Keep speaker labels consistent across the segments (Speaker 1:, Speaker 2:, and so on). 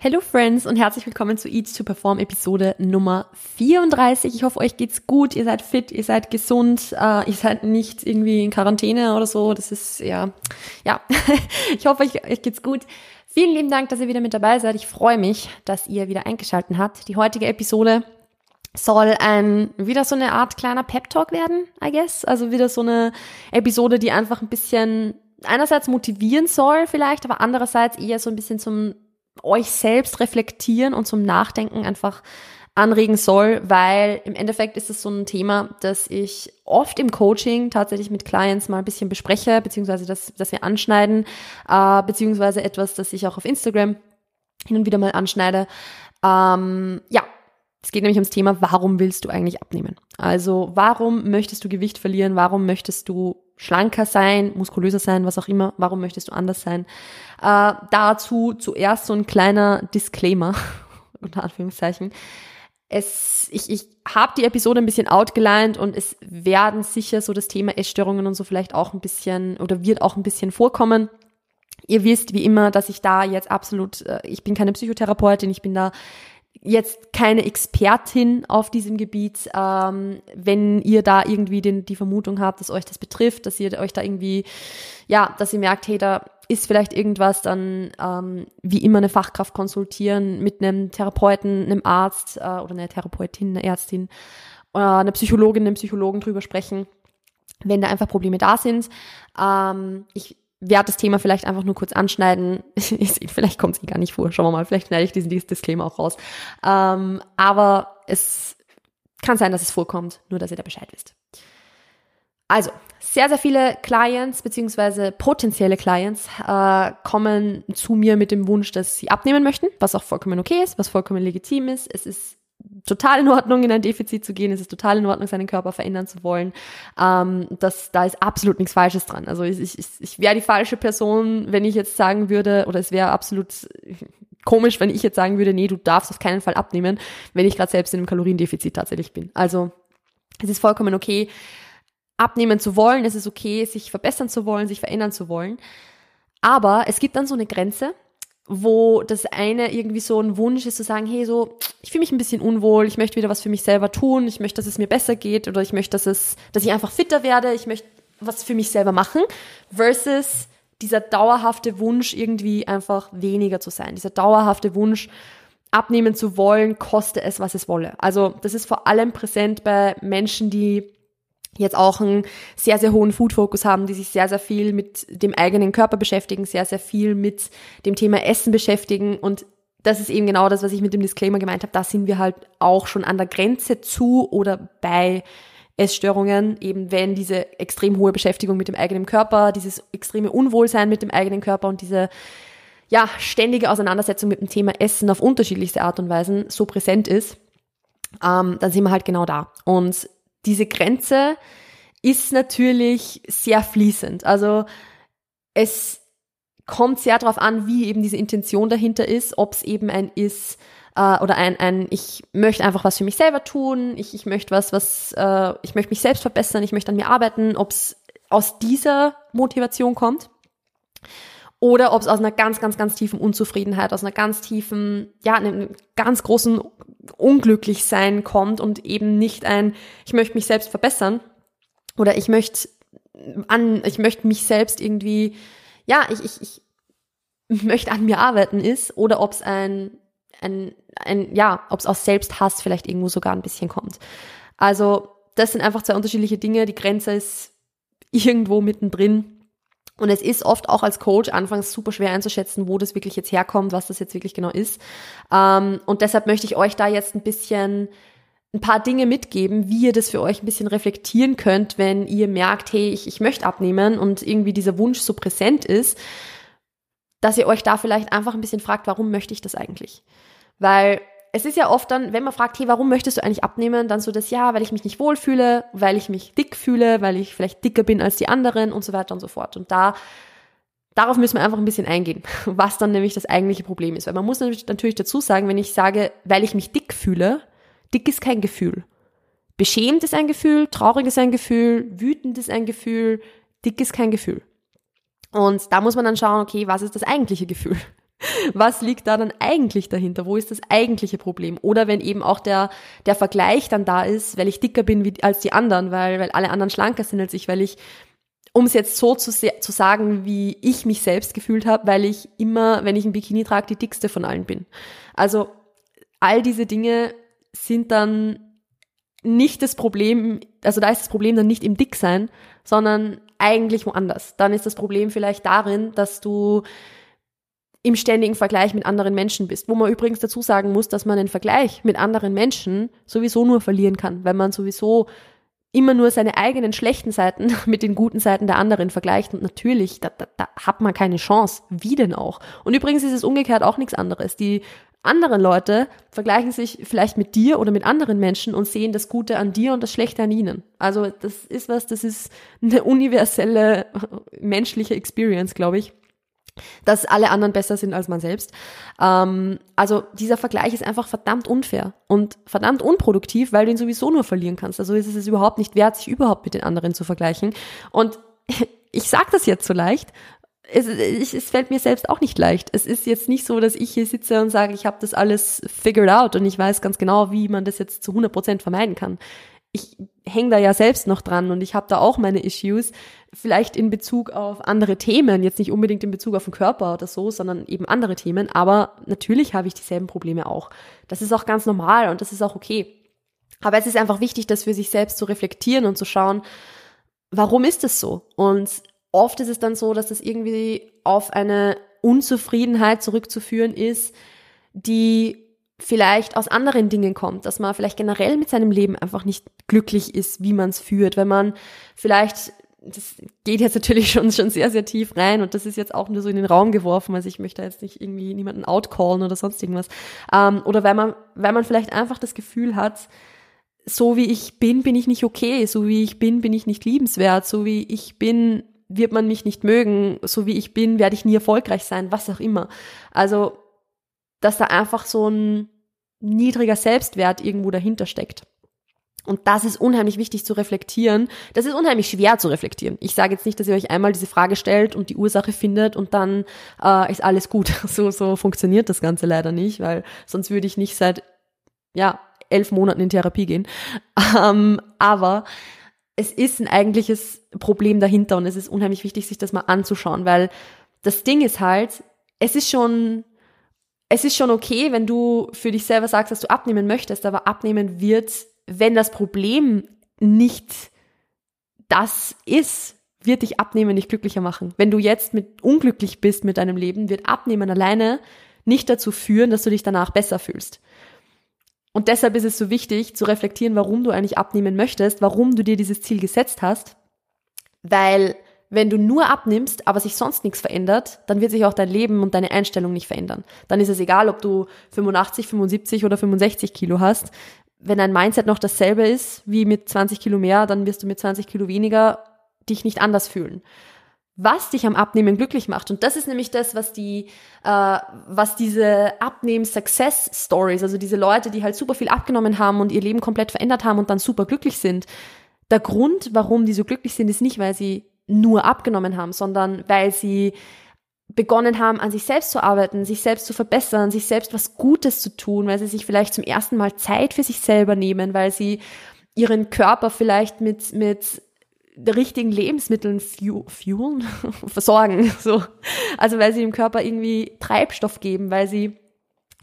Speaker 1: Hello Friends und herzlich willkommen zu Eat to Perform Episode Nummer 34. Ich hoffe, euch geht's gut, ihr seid fit, ihr seid gesund, äh, ihr seid nicht irgendwie in Quarantäne oder so. Das ist ja, ja. ich hoffe, euch, euch geht's gut. Vielen lieben Dank, dass ihr wieder mit dabei seid. Ich freue mich, dass ihr wieder eingeschaltet habt. Die heutige Episode soll ein wieder so eine Art kleiner Pep Talk werden, I guess. Also wieder so eine Episode, die einfach ein bisschen einerseits motivieren soll vielleicht, aber andererseits eher so ein bisschen zum euch selbst reflektieren und zum Nachdenken einfach anregen soll, weil im Endeffekt ist es so ein Thema, das ich oft im Coaching tatsächlich mit Clients mal ein bisschen bespreche, beziehungsweise das, das wir anschneiden, äh, beziehungsweise etwas, das ich auch auf Instagram hin und wieder mal anschneide. Ähm, ja, es geht nämlich ums Thema, warum willst du eigentlich abnehmen? Also warum möchtest du Gewicht verlieren? Warum möchtest du schlanker sein, muskulöser sein, was auch immer? Warum möchtest du anders sein? Äh, dazu zuerst so ein kleiner Disclaimer, unter Anführungszeichen. Es, ich, ich habe die Episode ein bisschen outgelined und es werden sicher so das Thema Essstörungen und so vielleicht auch ein bisschen oder wird auch ein bisschen vorkommen. Ihr wisst wie immer, dass ich da jetzt absolut, äh, ich bin keine Psychotherapeutin, ich bin da jetzt keine Expertin auf diesem Gebiet. Ähm, wenn ihr da irgendwie den, die Vermutung habt, dass euch das betrifft, dass ihr euch da irgendwie, ja, dass ihr merkt, hey, da ist vielleicht irgendwas, dann ähm, wie immer eine Fachkraft konsultieren mit einem Therapeuten, einem Arzt äh, oder einer Therapeutin, einer Ärztin, äh, einer Psychologin, einem Psychologen drüber sprechen, wenn da einfach Probleme da sind. Ähm, ich werde das Thema vielleicht einfach nur kurz anschneiden. vielleicht kommt es eh gar nicht vor. Schauen wir mal, vielleicht schneide ich diesen Disclaimer auch raus. Ähm, aber es kann sein, dass es vorkommt, nur dass ihr da Bescheid wisst. Also, sehr, sehr viele Clients beziehungsweise potenzielle Clients äh, kommen zu mir mit dem Wunsch, dass sie abnehmen möchten, was auch vollkommen okay ist, was vollkommen legitim ist. Es ist total in Ordnung, in ein Defizit zu gehen. Es ist total in Ordnung, seinen Körper verändern zu wollen. Ähm, das, da ist absolut nichts Falsches dran. Also ich, ich, ich wäre die falsche Person, wenn ich jetzt sagen würde, oder es wäre absolut komisch, wenn ich jetzt sagen würde, nee, du darfst auf keinen Fall abnehmen, wenn ich gerade selbst in einem Kaloriendefizit tatsächlich bin. Also es ist vollkommen okay, abnehmen zu wollen. Es ist okay, sich verbessern zu wollen, sich verändern zu wollen. Aber es gibt dann so eine Grenze, wo das eine irgendwie so ein Wunsch ist zu sagen, hey, so, ich fühle mich ein bisschen unwohl, ich möchte wieder was für mich selber tun, ich möchte, dass es mir besser geht oder ich möchte, dass es, dass ich einfach fitter werde, ich möchte was für mich selber machen, versus dieser dauerhafte Wunsch, irgendwie einfach weniger zu sein, dieser dauerhafte Wunsch, abnehmen zu wollen, koste es, was es wolle. Also das ist vor allem präsent bei Menschen, die jetzt auch einen sehr, sehr hohen Food-Fokus haben, die sich sehr, sehr viel mit dem eigenen Körper beschäftigen, sehr, sehr viel mit dem Thema Essen beschäftigen und das ist eben genau das, was ich mit dem Disclaimer gemeint habe. Da sind wir halt auch schon an der Grenze zu oder bei Essstörungen, eben wenn diese extrem hohe Beschäftigung mit dem eigenen Körper, dieses extreme Unwohlsein mit dem eigenen Körper und diese ja, ständige Auseinandersetzung mit dem Thema Essen auf unterschiedlichste Art und Weisen so präsent ist, ähm, dann sind wir halt genau da. Und diese Grenze ist natürlich sehr fließend. Also es kommt sehr darauf an, wie eben diese Intention dahinter ist, ob es eben ein ist äh, oder ein, ein, ich möchte einfach was für mich selber tun, ich, ich möchte was, was, äh, ich möchte mich selbst verbessern, ich möchte an mir arbeiten, ob es aus dieser Motivation kommt oder ob es aus einer ganz, ganz, ganz tiefen Unzufriedenheit, aus einer ganz tiefen, ja, einem ganz großen Unglücklichsein kommt und eben nicht ein, ich möchte mich selbst verbessern oder ich möchte an, ich möchte mich selbst irgendwie, ja, ich, ich, ich möchte an mir arbeiten ist oder ob es ein, ein, ein, ja, ob es aus Selbsthass vielleicht irgendwo sogar ein bisschen kommt. Also, das sind einfach zwei unterschiedliche Dinge. Die Grenze ist irgendwo mittendrin und es ist oft auch als Coach anfangs super schwer einzuschätzen, wo das wirklich jetzt herkommt, was das jetzt wirklich genau ist. Ähm, und deshalb möchte ich euch da jetzt ein bisschen ein paar Dinge mitgeben, wie ihr das für euch ein bisschen reflektieren könnt, wenn ihr merkt, hey, ich, ich möchte abnehmen und irgendwie dieser Wunsch so präsent ist, dass ihr euch da vielleicht einfach ein bisschen fragt, warum möchte ich das eigentlich? Weil es ist ja oft dann, wenn man fragt, hey, warum möchtest du eigentlich abnehmen, dann so das, ja, weil ich mich nicht wohlfühle, weil ich mich dick fühle, weil ich vielleicht dicker bin als die anderen und so weiter und so fort. Und da, darauf müssen wir einfach ein bisschen eingehen, was dann nämlich das eigentliche Problem ist. Weil man muss natürlich dazu sagen, wenn ich sage, weil ich mich dick fühle, dick ist kein Gefühl. Beschämt ist ein Gefühl, traurig ist ein Gefühl, wütend ist ein Gefühl, dick ist kein Gefühl. Und da muss man dann schauen, okay, was ist das eigentliche Gefühl? Was liegt da dann eigentlich dahinter? Wo ist das eigentliche Problem? Oder wenn eben auch der, der Vergleich dann da ist, weil ich dicker bin wie, als die anderen, weil, weil alle anderen schlanker sind als ich, weil ich, um es jetzt so zu, zu sagen, wie ich mich selbst gefühlt habe, weil ich immer, wenn ich ein Bikini trage, die dickste von allen bin. Also all diese Dinge sind dann nicht das Problem, also da ist das Problem dann nicht im Dicksein, sondern eigentlich woanders. Dann ist das Problem vielleicht darin, dass du im ständigen Vergleich mit anderen Menschen bist. Wo man übrigens dazu sagen muss, dass man den Vergleich mit anderen Menschen sowieso nur verlieren kann, weil man sowieso immer nur seine eigenen schlechten Seiten mit den guten Seiten der anderen vergleicht. Und natürlich, da, da, da hat man keine Chance. Wie denn auch? Und übrigens ist es umgekehrt auch nichts anderes. Die anderen Leute vergleichen sich vielleicht mit dir oder mit anderen Menschen und sehen das Gute an dir und das Schlechte an ihnen. Also das ist was, das ist eine universelle menschliche Experience, glaube ich dass alle anderen besser sind als man selbst. Ähm, also dieser Vergleich ist einfach verdammt unfair und verdammt unproduktiv, weil du ihn sowieso nur verlieren kannst. Also ist es überhaupt nicht wert, sich überhaupt mit den anderen zu vergleichen. Und ich sage das jetzt so leicht. Es, es, es fällt mir selbst auch nicht leicht. Es ist jetzt nicht so, dass ich hier sitze und sage, ich habe das alles figured out und ich weiß ganz genau, wie man das jetzt zu 100 Prozent vermeiden kann ich hänge da ja selbst noch dran und ich habe da auch meine Issues, vielleicht in Bezug auf andere Themen, jetzt nicht unbedingt in Bezug auf den Körper oder so, sondern eben andere Themen, aber natürlich habe ich dieselben Probleme auch. Das ist auch ganz normal und das ist auch okay. Aber es ist einfach wichtig, das für sich selbst zu reflektieren und zu schauen, warum ist es so? Und oft ist es dann so, dass das irgendwie auf eine Unzufriedenheit zurückzuführen ist, die vielleicht aus anderen Dingen kommt, dass man vielleicht generell mit seinem Leben einfach nicht glücklich ist, wie man es führt, wenn man vielleicht das geht jetzt natürlich schon, schon sehr, sehr tief rein und das ist jetzt auch nur so in den Raum geworfen. Also ich möchte jetzt nicht irgendwie niemanden outcallen oder sonst irgendwas. Ähm, oder weil man, weil man vielleicht einfach das Gefühl hat, so wie ich bin, bin ich nicht okay. So wie ich bin, bin ich nicht liebenswert. So wie ich bin, wird man mich nicht mögen. So wie ich bin, werde ich nie erfolgreich sein. Was auch immer. Also dass da einfach so ein niedriger Selbstwert irgendwo dahinter steckt. Und das ist unheimlich wichtig zu reflektieren. Das ist unheimlich schwer zu reflektieren. Ich sage jetzt nicht, dass ihr euch einmal diese Frage stellt und die Ursache findet und dann äh, ist alles gut. So, so funktioniert das Ganze leider nicht, weil sonst würde ich nicht seit ja elf Monaten in Therapie gehen. Ähm, aber es ist ein eigentliches Problem dahinter und es ist unheimlich wichtig, sich das mal anzuschauen, weil das Ding ist halt, es ist schon es ist schon okay, wenn du für dich selber sagst, dass du abnehmen möchtest, aber abnehmen wird, wenn das Problem nicht das ist, wird dich abnehmen nicht glücklicher machen. Wenn du jetzt mit unglücklich bist mit deinem Leben, wird abnehmen alleine nicht dazu führen, dass du dich danach besser fühlst. Und deshalb ist es so wichtig zu reflektieren, warum du eigentlich abnehmen möchtest, warum du dir dieses Ziel gesetzt hast, weil wenn du nur abnimmst, aber sich sonst nichts verändert, dann wird sich auch dein Leben und deine Einstellung nicht verändern. Dann ist es egal, ob du 85, 75 oder 65 Kilo hast. Wenn dein Mindset noch dasselbe ist wie mit 20 Kilo mehr, dann wirst du mit 20 Kilo weniger dich nicht anders fühlen. Was dich am Abnehmen glücklich macht. Und das ist nämlich das, was die, äh, was diese Abnehmen-Success-Stories, also diese Leute, die halt super viel abgenommen haben und ihr Leben komplett verändert haben und dann super glücklich sind. Der Grund, warum die so glücklich sind, ist nicht, weil sie nur abgenommen haben, sondern weil sie begonnen haben, an sich selbst zu arbeiten, sich selbst zu verbessern, sich selbst was Gutes zu tun, weil sie sich vielleicht zum ersten Mal Zeit für sich selber nehmen, weil sie ihren Körper vielleicht mit, mit richtigen Lebensmitteln fuelen, versorgen, so. Also, weil sie dem Körper irgendwie Treibstoff geben, weil sie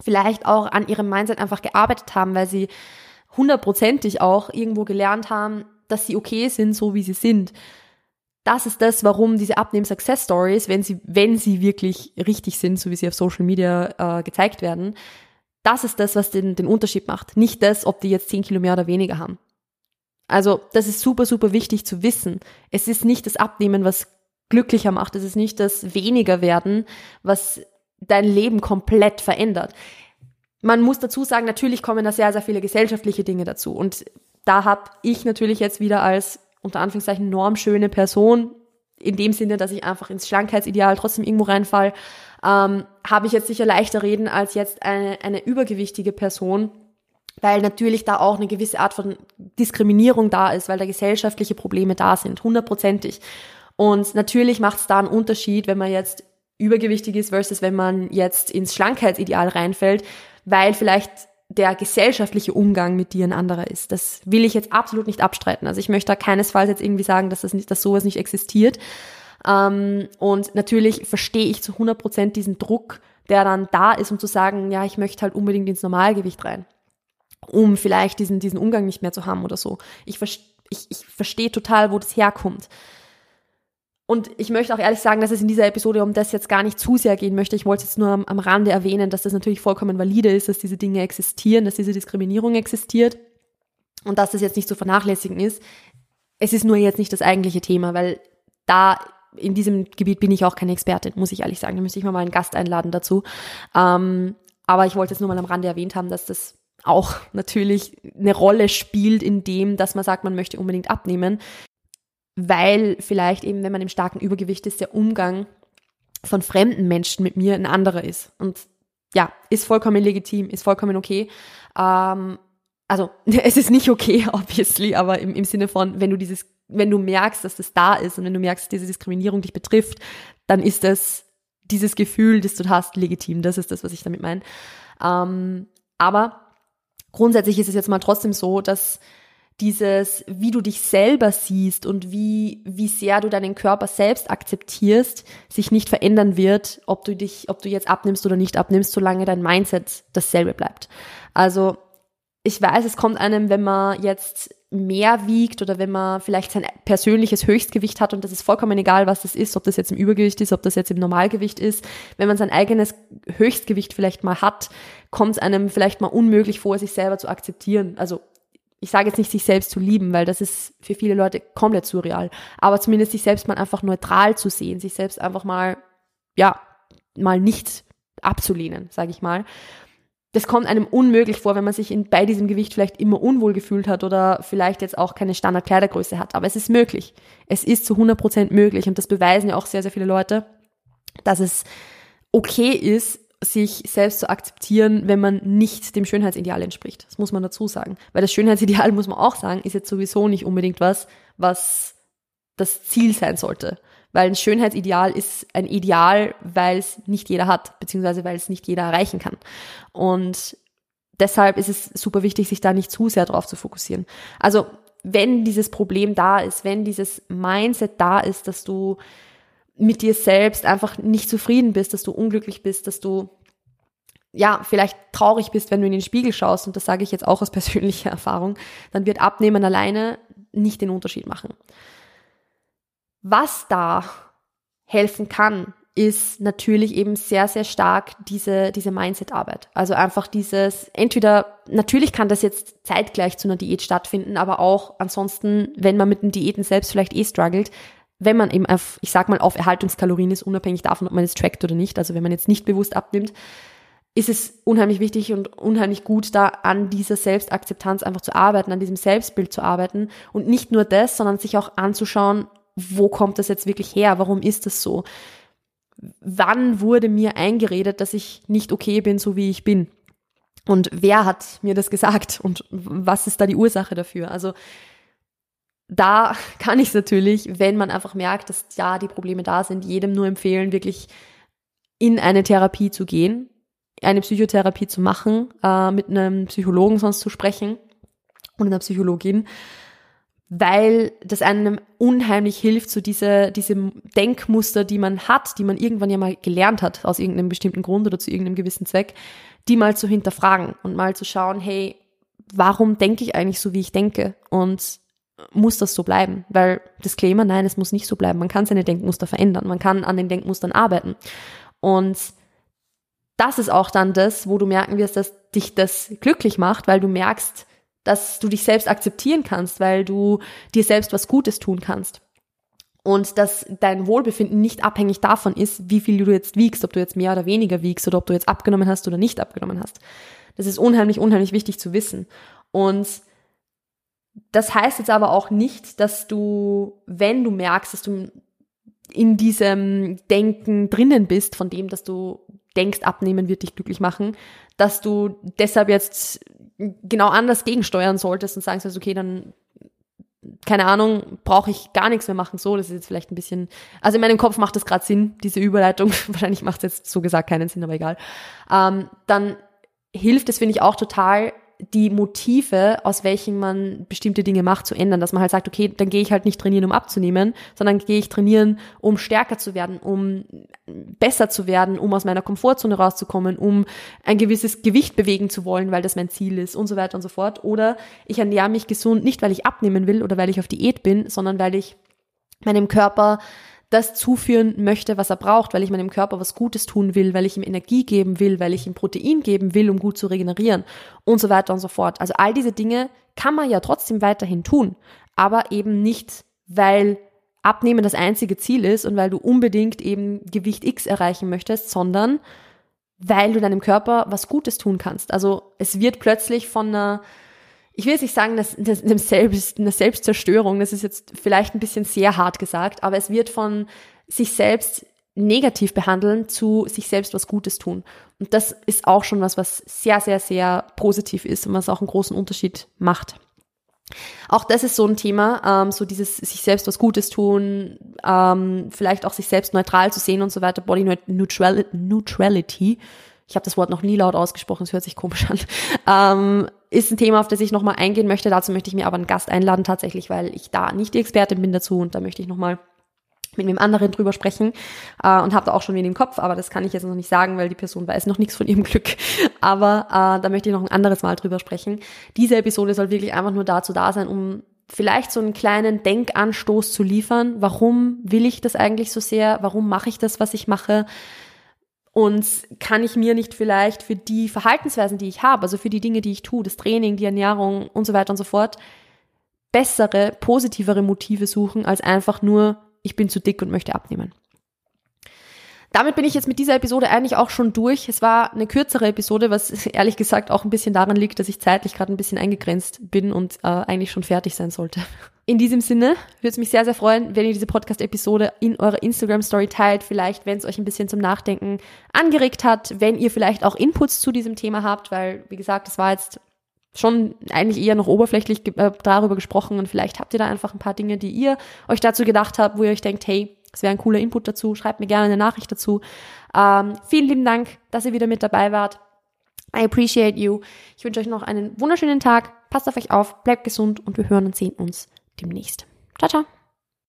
Speaker 1: vielleicht auch an ihrem Mindset einfach gearbeitet haben, weil sie hundertprozentig auch irgendwo gelernt haben, dass sie okay sind, so wie sie sind das ist das, warum diese Abnehmen-Success-Stories, wenn sie, wenn sie wirklich richtig sind, so wie sie auf Social Media äh, gezeigt werden, das ist das, was den, den Unterschied macht. Nicht das, ob die jetzt 10 Kilo mehr oder weniger haben. Also, das ist super, super wichtig zu wissen. Es ist nicht das Abnehmen, was glücklicher macht. Es ist nicht das weniger werden, was dein Leben komplett verändert. Man muss dazu sagen, natürlich kommen da sehr, sehr viele gesellschaftliche Dinge dazu. Und da habe ich natürlich jetzt wieder als unter Anführungszeichen normschöne Person, in dem Sinne, dass ich einfach ins Schlankheitsideal trotzdem irgendwo reinfall, ähm, habe ich jetzt sicher leichter reden als jetzt eine, eine übergewichtige Person, weil natürlich da auch eine gewisse Art von Diskriminierung da ist, weil da gesellschaftliche Probleme da sind, hundertprozentig. Und natürlich macht es da einen Unterschied, wenn man jetzt übergewichtig ist versus wenn man jetzt ins Schlankheitsideal reinfällt, weil vielleicht der gesellschaftliche Umgang mit dir ein anderer ist. Das will ich jetzt absolut nicht abstreiten. Also ich möchte da keinesfalls jetzt irgendwie sagen, dass das nicht, dass sowas nicht existiert. Ähm, und natürlich verstehe ich zu 100 Prozent diesen Druck, der dann da ist, um zu sagen, ja, ich möchte halt unbedingt ins Normalgewicht rein, um vielleicht diesen, diesen Umgang nicht mehr zu haben oder so. Ich, ich, ich verstehe total, wo das herkommt. Und ich möchte auch ehrlich sagen, dass es in dieser Episode um das jetzt gar nicht zu sehr gehen möchte. Ich wollte es jetzt nur am, am Rande erwähnen, dass das natürlich vollkommen valide ist, dass diese Dinge existieren, dass diese Diskriminierung existiert und dass das jetzt nicht zu vernachlässigen ist. Es ist nur jetzt nicht das eigentliche Thema, weil da in diesem Gebiet bin ich auch keine Expertin, muss ich ehrlich sagen. Da müsste ich mal einen Gast einladen dazu. Ähm, aber ich wollte jetzt nur mal am Rande erwähnt haben, dass das auch natürlich eine Rolle spielt in dem, dass man sagt, man möchte unbedingt abnehmen weil vielleicht eben, wenn man im starken Übergewicht ist, der Umgang von fremden Menschen mit mir ein anderer ist. Und ja, ist vollkommen legitim, ist vollkommen okay. Ähm, also es ist nicht okay, obviously, aber im, im Sinne von, wenn du dieses, wenn du merkst, dass das da ist und wenn du merkst, dass diese Diskriminierung dich betrifft, dann ist das dieses Gefühl, das du hast, legitim. Das ist das, was ich damit meine. Ähm, aber grundsätzlich ist es jetzt mal trotzdem so, dass dieses, wie du dich selber siehst und wie, wie sehr du deinen Körper selbst akzeptierst, sich nicht verändern wird, ob du dich, ob du jetzt abnimmst oder nicht abnimmst, solange dein Mindset dasselbe bleibt. Also, ich weiß, es kommt einem, wenn man jetzt mehr wiegt oder wenn man vielleicht sein persönliches Höchstgewicht hat und das ist vollkommen egal, was das ist, ob das jetzt im Übergewicht ist, ob das jetzt im Normalgewicht ist, wenn man sein eigenes Höchstgewicht vielleicht mal hat, kommt es einem vielleicht mal unmöglich vor, sich selber zu akzeptieren. Also ich sage jetzt nicht, sich selbst zu lieben, weil das ist für viele Leute komplett surreal, aber zumindest sich selbst mal einfach neutral zu sehen, sich selbst einfach mal, ja, mal nicht abzulehnen, sage ich mal. Das kommt einem unmöglich vor, wenn man sich in, bei diesem Gewicht vielleicht immer unwohl gefühlt hat oder vielleicht jetzt auch keine Standardkleidergröße hat. Aber es ist möglich. Es ist zu 100 Prozent möglich und das beweisen ja auch sehr, sehr viele Leute, dass es okay ist, sich selbst zu akzeptieren, wenn man nicht dem Schönheitsideal entspricht. Das muss man dazu sagen. Weil das Schönheitsideal, muss man auch sagen, ist jetzt sowieso nicht unbedingt was, was das Ziel sein sollte. Weil ein Schönheitsideal ist ein Ideal, weil es nicht jeder hat, beziehungsweise weil es nicht jeder erreichen kann. Und deshalb ist es super wichtig, sich da nicht zu sehr drauf zu fokussieren. Also, wenn dieses Problem da ist, wenn dieses Mindset da ist, dass du mit dir selbst einfach nicht zufrieden bist, dass du unglücklich bist, dass du ja, vielleicht traurig bist, wenn du in den Spiegel schaust, und das sage ich jetzt auch aus persönlicher Erfahrung, dann wird Abnehmen alleine nicht den Unterschied machen. Was da helfen kann, ist natürlich eben sehr, sehr stark diese, diese Mindset-Arbeit. Also einfach dieses, entweder, natürlich kann das jetzt zeitgleich zu einer Diät stattfinden, aber auch ansonsten, wenn man mit den Diäten selbst vielleicht eh struggelt, wenn man eben auf, ich sag mal, auf Erhaltungskalorien ist, unabhängig davon, ob man es trackt oder nicht, also wenn man jetzt nicht bewusst abnimmt, ist es unheimlich wichtig und unheimlich gut, da an dieser Selbstakzeptanz einfach zu arbeiten, an diesem Selbstbild zu arbeiten und nicht nur das, sondern sich auch anzuschauen, wo kommt das jetzt wirklich her? Warum ist das so? Wann wurde mir eingeredet, dass ich nicht okay bin, so wie ich bin? Und wer hat mir das gesagt? Und was ist da die Ursache dafür? Also da kann ich es natürlich, wenn man einfach merkt, dass ja die Probleme da sind, jedem nur empfehlen, wirklich in eine Therapie zu gehen, eine Psychotherapie zu machen, äh, mit einem Psychologen sonst zu sprechen und einer Psychologin, weil das einem unheimlich hilft, so diese, diese Denkmuster, die man hat, die man irgendwann ja mal gelernt hat, aus irgendeinem bestimmten Grund oder zu irgendeinem gewissen Zweck, die mal zu hinterfragen und mal zu schauen, hey, warum denke ich eigentlich so, wie ich denke? Und muss das so bleiben? Weil Disclaimer, nein, es muss nicht so bleiben. Man kann seine Denkmuster verändern. Man kann an den Denkmustern arbeiten. Und das ist auch dann das, wo du merken wirst, dass dich das glücklich macht, weil du merkst, dass du dich selbst akzeptieren kannst, weil du dir selbst was Gutes tun kannst. Und dass dein Wohlbefinden nicht abhängig davon ist, wie viel du jetzt wiegst, ob du jetzt mehr oder weniger wiegst oder ob du jetzt abgenommen hast oder nicht abgenommen hast. Das ist unheimlich, unheimlich wichtig zu wissen. Und das heißt jetzt aber auch nicht, dass du, wenn du merkst, dass du in diesem Denken drinnen bist, von dem, dass du denkst, abnehmen wird dich glücklich machen, dass du deshalb jetzt genau anders gegensteuern solltest und sagen sollst, okay, dann keine Ahnung, brauche ich gar nichts mehr machen. So, das ist jetzt vielleicht ein bisschen, also in meinem Kopf macht das gerade Sinn, diese Überleitung. Wahrscheinlich macht es jetzt so gesagt keinen Sinn, aber egal. Ähm, dann hilft es, finde ich, auch total, die Motive, aus welchen man bestimmte Dinge macht, zu ändern. Dass man halt sagt, okay, dann gehe ich halt nicht trainieren, um abzunehmen, sondern gehe ich trainieren, um stärker zu werden, um besser zu werden, um aus meiner Komfortzone rauszukommen, um ein gewisses Gewicht bewegen zu wollen, weil das mein Ziel ist und so weiter und so fort. Oder ich ernähre mich gesund, nicht weil ich abnehmen will oder weil ich auf Diät bin, sondern weil ich meinem Körper das zuführen möchte, was er braucht, weil ich meinem Körper was Gutes tun will, weil ich ihm Energie geben will, weil ich ihm Protein geben will, um gut zu regenerieren und so weiter und so fort. Also all diese Dinge kann man ja trotzdem weiterhin tun, aber eben nicht, weil Abnehmen das einzige Ziel ist und weil du unbedingt eben Gewicht X erreichen möchtest, sondern weil du deinem Körper was Gutes tun kannst. Also es wird plötzlich von einer ich will jetzt nicht sagen, dass, dass eine, Selbst, eine Selbstzerstörung, das ist jetzt vielleicht ein bisschen sehr hart gesagt, aber es wird von sich selbst negativ behandeln zu sich selbst was Gutes tun. Und das ist auch schon was, was sehr, sehr, sehr positiv ist und was auch einen großen Unterschied macht. Auch das ist so ein Thema, ähm, so dieses sich selbst was Gutes tun, ähm, vielleicht auch sich selbst neutral zu sehen und so weiter, Body Neutrality. Ich habe das Wort noch nie laut ausgesprochen, es hört sich komisch an. Ähm, ist ein Thema, auf das ich nochmal eingehen möchte. Dazu möchte ich mir aber einen Gast einladen tatsächlich, weil ich da nicht die Expertin bin dazu und da möchte ich nochmal mit einem anderen drüber sprechen äh, und habe da auch schon wen im Kopf, aber das kann ich jetzt noch nicht sagen, weil die Person weiß noch nichts von ihrem Glück. Aber äh, da möchte ich noch ein anderes Mal drüber sprechen. Diese Episode soll wirklich einfach nur dazu da sein, um vielleicht so einen kleinen Denkanstoß zu liefern. Warum will ich das eigentlich so sehr? Warum mache ich das, was ich mache? Und kann ich mir nicht vielleicht für die Verhaltensweisen, die ich habe, also für die Dinge, die ich tue, das Training, die Ernährung und so weiter und so fort, bessere, positivere Motive suchen, als einfach nur, ich bin zu dick und möchte abnehmen. Damit bin ich jetzt mit dieser Episode eigentlich auch schon durch. Es war eine kürzere Episode, was ehrlich gesagt auch ein bisschen daran liegt, dass ich zeitlich gerade ein bisschen eingegrenzt bin und äh, eigentlich schon fertig sein sollte. In diesem Sinne würde es mich sehr, sehr freuen, wenn ihr diese Podcast-Episode in eurer Instagram-Story teilt. Vielleicht, wenn es euch ein bisschen zum Nachdenken angeregt hat, wenn ihr vielleicht auch Inputs zu diesem Thema habt, weil, wie gesagt, das war jetzt schon eigentlich eher noch oberflächlich äh, darüber gesprochen und vielleicht habt ihr da einfach ein paar Dinge, die ihr euch dazu gedacht habt, wo ihr euch denkt, hey, das wäre ein cooler Input dazu. Schreibt mir gerne eine Nachricht dazu. Ähm, vielen lieben Dank, dass ihr wieder mit dabei wart. I appreciate you. Ich wünsche euch noch einen wunderschönen Tag. Passt auf euch auf, bleibt gesund und wir hören und sehen uns demnächst. Ciao, ciao.